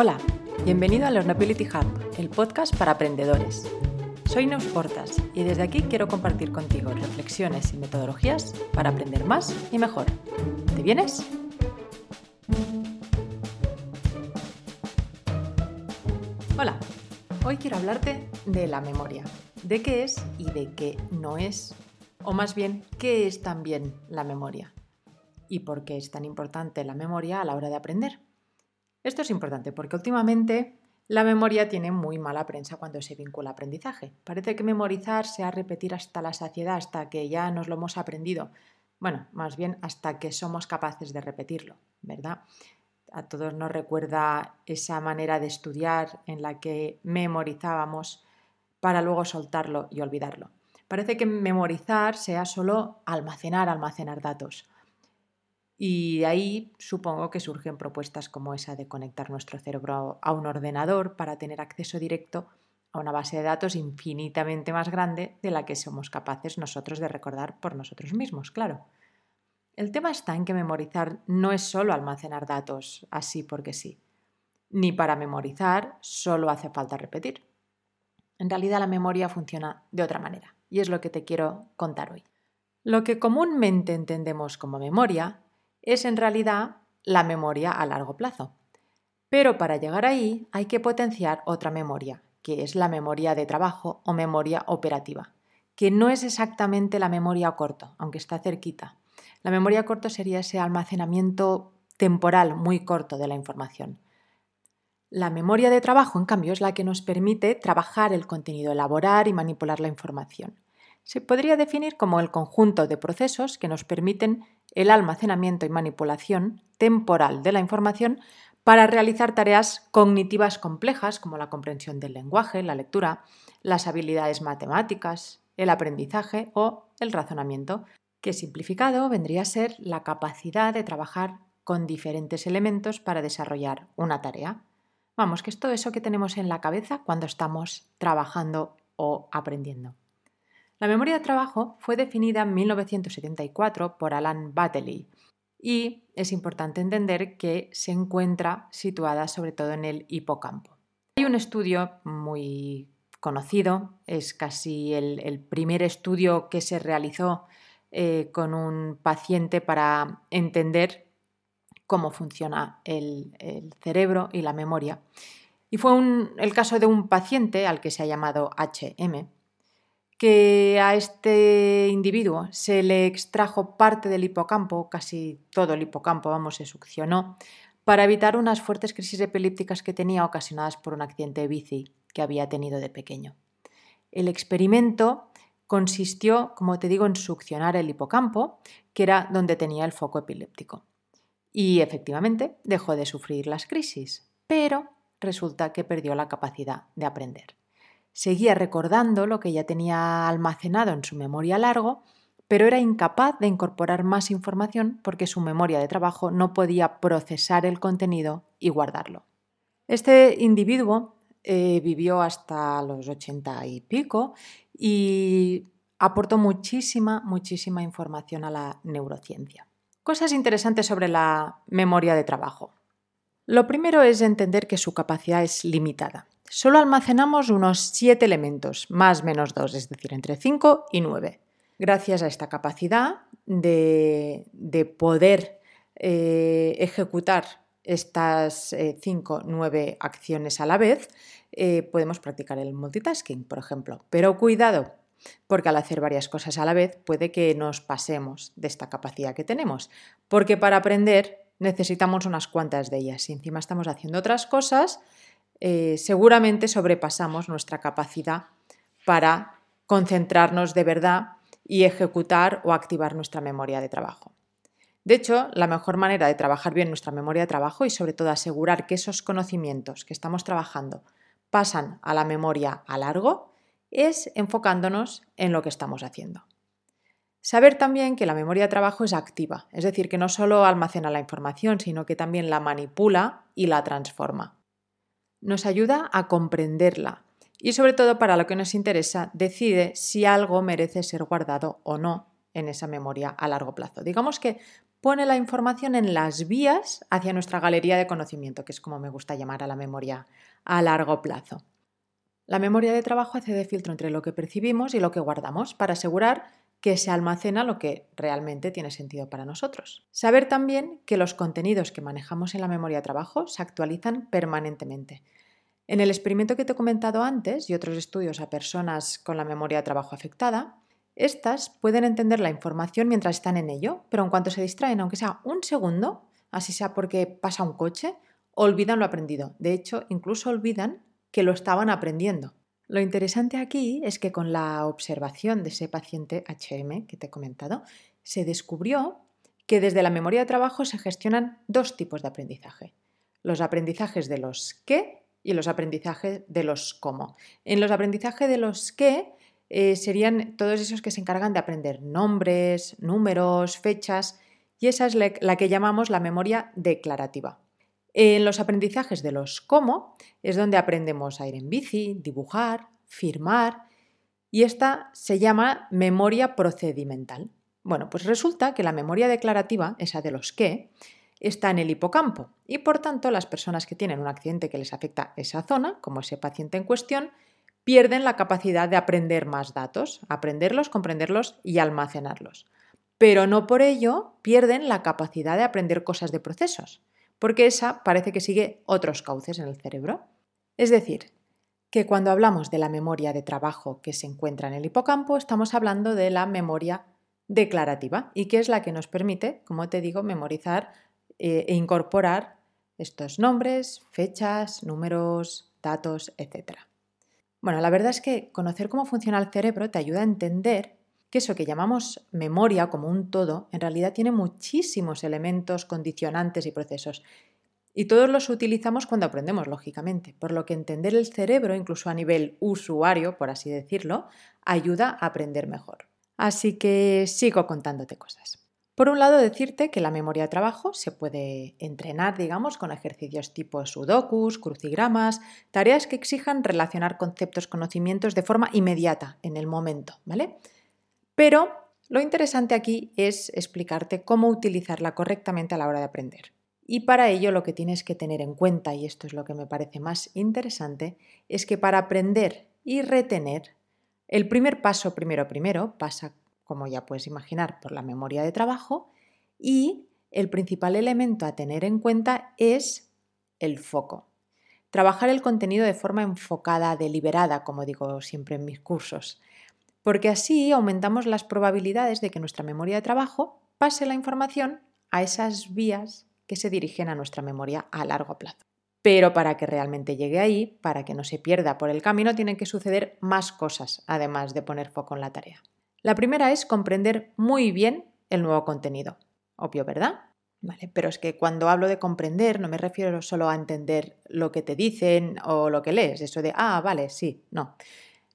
Hola, bienvenido a Learnability Hub, el podcast para aprendedores. Soy Neus Portas y desde aquí quiero compartir contigo reflexiones y metodologías para aprender más y mejor. ¿Te vienes? Hola, hoy quiero hablarte de la memoria, de qué es y de qué no es, o más bien, qué es también la memoria y por qué es tan importante la memoria a la hora de aprender. Esto es importante porque últimamente la memoria tiene muy mala prensa cuando se vincula a aprendizaje. Parece que memorizar sea repetir hasta la saciedad, hasta que ya nos lo hemos aprendido. Bueno, más bien hasta que somos capaces de repetirlo, ¿verdad? A todos nos recuerda esa manera de estudiar en la que memorizábamos para luego soltarlo y olvidarlo. Parece que memorizar sea solo almacenar, almacenar datos. Y de ahí supongo que surgen propuestas como esa de conectar nuestro cerebro a un ordenador para tener acceso directo a una base de datos infinitamente más grande de la que somos capaces nosotros de recordar por nosotros mismos, claro. El tema está en que memorizar no es solo almacenar datos así porque sí. Ni para memorizar solo hace falta repetir. En realidad la memoria funciona de otra manera y es lo que te quiero contar hoy. Lo que comúnmente entendemos como memoria es en realidad la memoria a largo plazo. Pero para llegar ahí hay que potenciar otra memoria, que es la memoria de trabajo o memoria operativa, que no es exactamente la memoria a corto, aunque está cerquita. La memoria a corto sería ese almacenamiento temporal muy corto de la información. La memoria de trabajo, en cambio, es la que nos permite trabajar el contenido, elaborar y manipular la información. Se podría definir como el conjunto de procesos que nos permiten el almacenamiento y manipulación temporal de la información para realizar tareas cognitivas complejas como la comprensión del lenguaje, la lectura, las habilidades matemáticas, el aprendizaje o el razonamiento, que simplificado vendría a ser la capacidad de trabajar con diferentes elementos para desarrollar una tarea. Vamos, que es todo eso que tenemos en la cabeza cuando estamos trabajando o aprendiendo. La memoria de trabajo fue definida en 1974 por Alan Battley y es importante entender que se encuentra situada sobre todo en el hipocampo. Hay un estudio muy conocido, es casi el, primer estudio que se realizó eh, con un paciente para entender cómo funciona el, cerebro y la memoria. Y fue el caso de un paciente al que se ha llamado HM, que a este individuo se le extrajo parte del hipocampo, casi todo el hipocampo, vamos, se succionó, para evitar unas fuertes crisis epilépticas que tenía ocasionadas por un accidente de bici que había tenido de pequeño. El experimento consistió, como te digo, en succionar el hipocampo, que era donde tenía el foco epiléptico. Y efectivamente dejó de sufrir las crisis, pero resulta que perdió la capacidad de aprender seguía recordando lo que ya tenía almacenado en su memoria largo, pero era incapaz de incorporar más información porque su memoria de trabajo no podía procesar el contenido y guardarlo. Este individuo eh, vivió hasta los ochenta y pico y aportó muchísima, muchísima información a la neurociencia. Cosas interesantes sobre la memoria de trabajo. Lo primero es entender que su capacidad es limitada solo almacenamos unos 7 elementos, más menos 2, es decir, entre 5 y 9. Gracias a esta capacidad de, poder eh, ejecutar estas 5, eh, 9 acciones a la vez, eh, podemos practicar el multitasking, por ejemplo. Pero cuidado, porque al hacer varias cosas a la vez puede que nos pasemos de esta capacidad que tenemos, porque para aprender necesitamos unas cuantas de ellas. Si encima estamos haciendo otras cosas, eh, seguramente sobrepasamos nuestra capacidad para concentrarnos de verdad y ejecutar o activar nuestra memoria de trabajo. De hecho, la mejor manera de trabajar bien nuestra memoria de trabajo y sobre todo asegurar que esos conocimientos que estamos trabajando pasan a la memoria a largo es enfocándonos en lo que estamos haciendo. Saber también que la memoria de trabajo es activa, es decir, que no solo almacena la información, sino que también la manipula y la transforma nos ayuda a comprenderla y sobre todo para lo que nos interesa decide si algo merece ser guardado o no en esa memoria a largo plazo. Digamos que pone la información en las vías hacia nuestra galería de conocimiento, que es como me gusta llamar a la memoria a largo plazo. La memoria de trabajo hace de filtro entre lo que percibimos y lo que guardamos para asegurar que se almacena lo que realmente tiene sentido para nosotros. Saber también que los contenidos que manejamos en la memoria de trabajo se actualizan permanentemente. En el experimento que te he comentado antes y otros estudios a personas con la memoria de trabajo afectada, estas pueden entender la información mientras están en ello, pero en cuanto se distraen, aunque sea un segundo, así sea porque pasa un coche, olvidan lo aprendido. De hecho, incluso olvidan que lo estaban aprendiendo. Lo interesante aquí es que con la observación de ese paciente HM que te he comentado, se descubrió que desde la memoria de trabajo se gestionan dos tipos de aprendizaje. Los aprendizajes de los qué y los aprendizajes de los cómo. En los aprendizajes de los qué eh, serían todos esos que se encargan de aprender nombres, números, fechas, y esa es la que llamamos la memoria declarativa. En los aprendizajes de los cómo es donde aprendemos a ir en bici, dibujar, firmar, y esta se llama memoria procedimental. Bueno, pues resulta que la memoria declarativa, esa de los qué, está en el hipocampo y por tanto las personas que tienen un accidente que les afecta esa zona, como ese paciente en cuestión, pierden la capacidad de aprender más datos, aprenderlos, comprenderlos y almacenarlos. Pero no por ello pierden la capacidad de aprender cosas de procesos, porque esa parece que sigue otros cauces en el cerebro. Es decir, que cuando hablamos de la memoria de trabajo que se encuentra en el hipocampo, estamos hablando de la memoria declarativa y que es la que nos permite, como te digo, memorizar eh, e incorporar estos nombres, fechas, números, datos, etc. Bueno, la verdad es que conocer cómo funciona el cerebro te ayuda a entender que eso que llamamos memoria como un todo, en realidad tiene muchísimos elementos condicionantes y procesos. Y todos los utilizamos cuando aprendemos, lógicamente, por lo que entender el cerebro, incluso a nivel usuario, por así decirlo, ayuda a aprender mejor. Así que sigo contándote cosas. Por un lado, decirte que la memoria de trabajo se puede entrenar, digamos, con ejercicios tipo sudokus, crucigramas, tareas que exijan relacionar conceptos, conocimientos de forma inmediata, en el momento, ¿vale? Pero lo interesante aquí es explicarte cómo utilizarla correctamente a la hora de aprender. Y para ello lo que tienes que tener en cuenta, y esto es lo que me parece más interesante, es que para aprender y retener, el primer paso primero primero pasa como ya puedes imaginar, por la memoria de trabajo y el principal elemento a tener en cuenta es el foco. Trabajar el contenido de forma enfocada, deliberada, como digo siempre en mis cursos, porque así aumentamos las probabilidades de que nuestra memoria de trabajo pase la información a esas vías que se dirigen a nuestra memoria a largo plazo. Pero para que realmente llegue ahí, para que no se pierda por el camino, tienen que suceder más cosas, además de poner foco en la tarea. La primera es comprender muy bien el nuevo contenido. Obvio, ¿verdad? Vale, pero es que cuando hablo de comprender no me refiero solo a entender lo que te dicen o lo que lees, eso de, ah, vale, sí, no.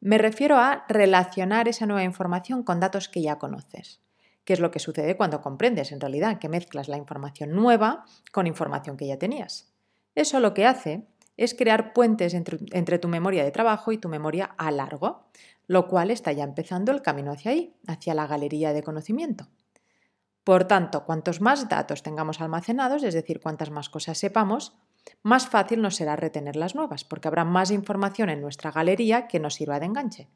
Me refiero a relacionar esa nueva información con datos que ya conoces, que es lo que sucede cuando comprendes en realidad, que mezclas la información nueva con información que ya tenías. Eso lo que hace es crear puentes entre, tu memoria de trabajo y tu memoria a largo lo cual está ya empezando el camino hacia ahí, hacia la galería de conocimiento. Por tanto, cuantos más datos tengamos almacenados, es decir, cuantas más cosas sepamos, más fácil nos será retener las nuevas, porque habrá más información en nuestra galería que nos sirva de enganche.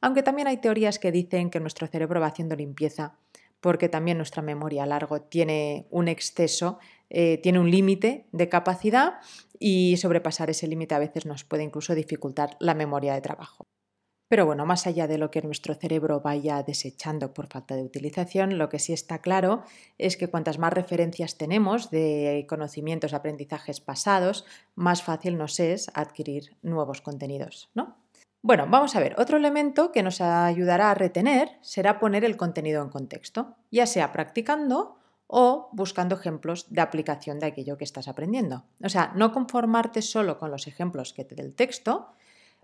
Aunque también hay teorías que dicen que nuestro cerebro va haciendo limpieza, porque también nuestra memoria a largo tiene un exceso, eh, tiene un límite de capacidad y sobrepasar ese límite a veces nos puede incluso dificultar la memoria de trabajo. Pero bueno, más allá de lo que nuestro cerebro vaya desechando por falta de utilización, lo que sí está claro es que cuantas más referencias tenemos de conocimientos, aprendizajes pasados, más fácil nos es adquirir nuevos contenidos, ¿no? Bueno, vamos a ver, otro elemento que nos ayudará a retener será poner el contenido en contexto, ya sea practicando o buscando ejemplos de aplicación de aquello que estás aprendiendo. O sea, no conformarte solo con los ejemplos que te dé el texto,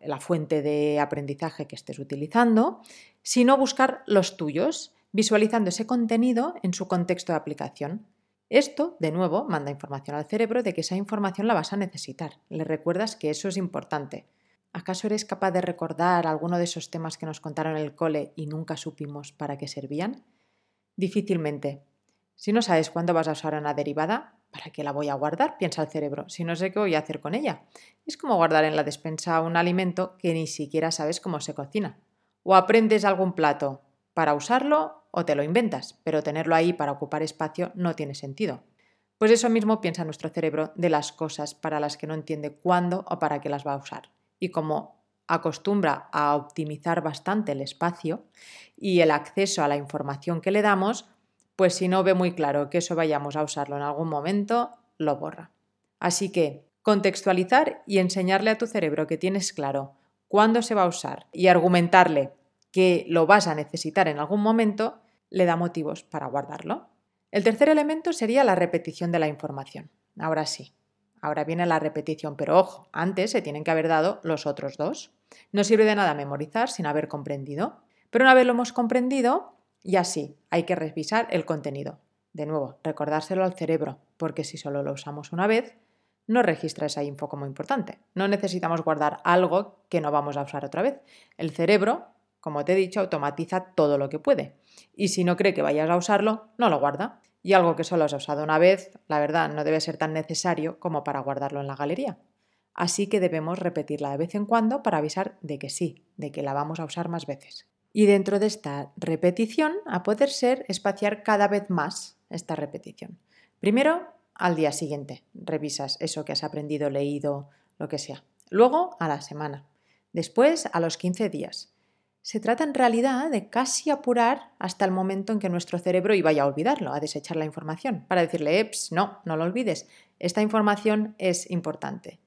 la fuente de aprendizaje que estés utilizando, sino buscar los tuyos, visualizando ese contenido en su contexto de aplicación. Esto, de nuevo, manda información al cerebro de que esa información la vas a necesitar. Le recuerdas que eso es importante. ¿Acaso eres capaz de recordar alguno de esos temas que nos contaron en el cole y nunca supimos para qué servían? Difícilmente. Si no sabes cuándo vas a usar una derivada, ¿para qué la voy a guardar? Piensa el cerebro, si no sé qué voy a hacer con ella. Es como guardar en la despensa un alimento que ni siquiera sabes cómo se cocina. O aprendes algún plato para usarlo o te lo inventas, pero tenerlo ahí para ocupar espacio no tiene sentido. Pues eso mismo piensa nuestro cerebro de las cosas para las que no entiende cuándo o para qué las va a usar. Y como acostumbra a optimizar bastante el espacio y el acceso a la información que le damos, pues si no ve muy claro que eso vayamos a usarlo en algún momento, lo borra. Así que contextualizar y enseñarle a tu cerebro que tienes claro cuándo se va a usar y argumentarle que lo vas a necesitar en algún momento, le da motivos para guardarlo. El tercer elemento sería la repetición de la información. Ahora sí, ahora viene la repetición, pero ojo, antes se tienen que haber dado los otros dos. No sirve de nada memorizar sin haber comprendido, pero una vez lo hemos comprendido, y así, hay que revisar el contenido. De nuevo, recordárselo al cerebro, porque si solo lo usamos una vez, no registra esa info como importante. No necesitamos guardar algo que no vamos a usar otra vez. El cerebro, como te he dicho, automatiza todo lo que puede. Y si no cree que vayas a usarlo, no lo guarda. Y algo que solo has usado una vez, la verdad, no debe ser tan necesario como para guardarlo en la galería. Así que debemos repetirla de vez en cuando para avisar de que sí, de que la vamos a usar más veces. Y dentro de esta repetición, a poder ser, espaciar cada vez más esta repetición. Primero, al día siguiente, revisas eso que has aprendido, leído, lo que sea. Luego, a la semana. Después, a los 15 días. Se trata en realidad de casi apurar hasta el momento en que nuestro cerebro iba a olvidarlo, a desechar la información, para decirle, eps, no, no lo olvides, esta información es importante.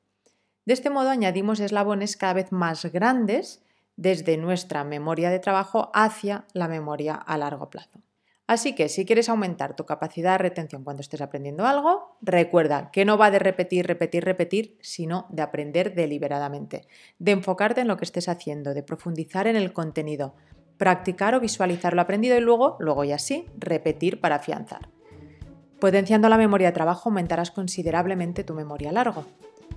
De este modo añadimos eslabones cada vez más grandes desde nuestra memoria de trabajo hacia la memoria a largo plazo. Así que si quieres aumentar tu capacidad de retención cuando estés aprendiendo algo, recuerda que no va de repetir, repetir, repetir, sino de aprender deliberadamente, de enfocarte en lo que estés haciendo, de profundizar en el contenido, practicar o visualizar lo aprendido y luego, luego y así, repetir para afianzar. Potenciando la memoria de trabajo aumentarás considerablemente tu memoria a largo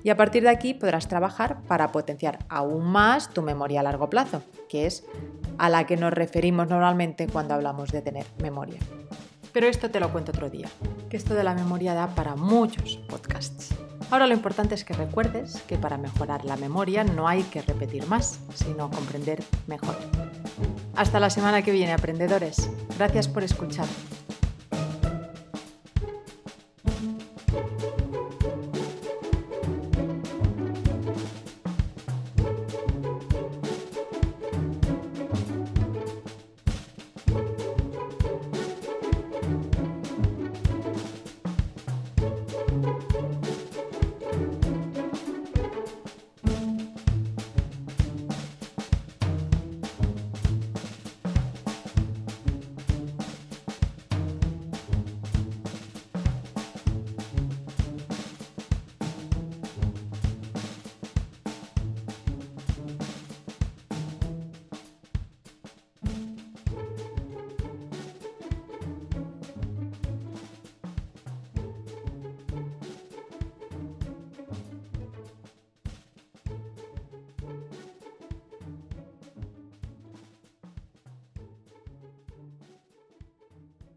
y a partir de aquí podrás trabajar para potenciar aún más tu memoria a largo plazo, que es a la que nos referimos normalmente cuando hablamos de tener memoria. Pero esto te lo cuento otro día, que esto de la memoria da para muchos podcasts. Ahora lo importante es que recuerdes que para mejorar la memoria no hay que repetir más, sino comprender mejor. Hasta la semana que viene, aprendedores. Gracias por escuchar.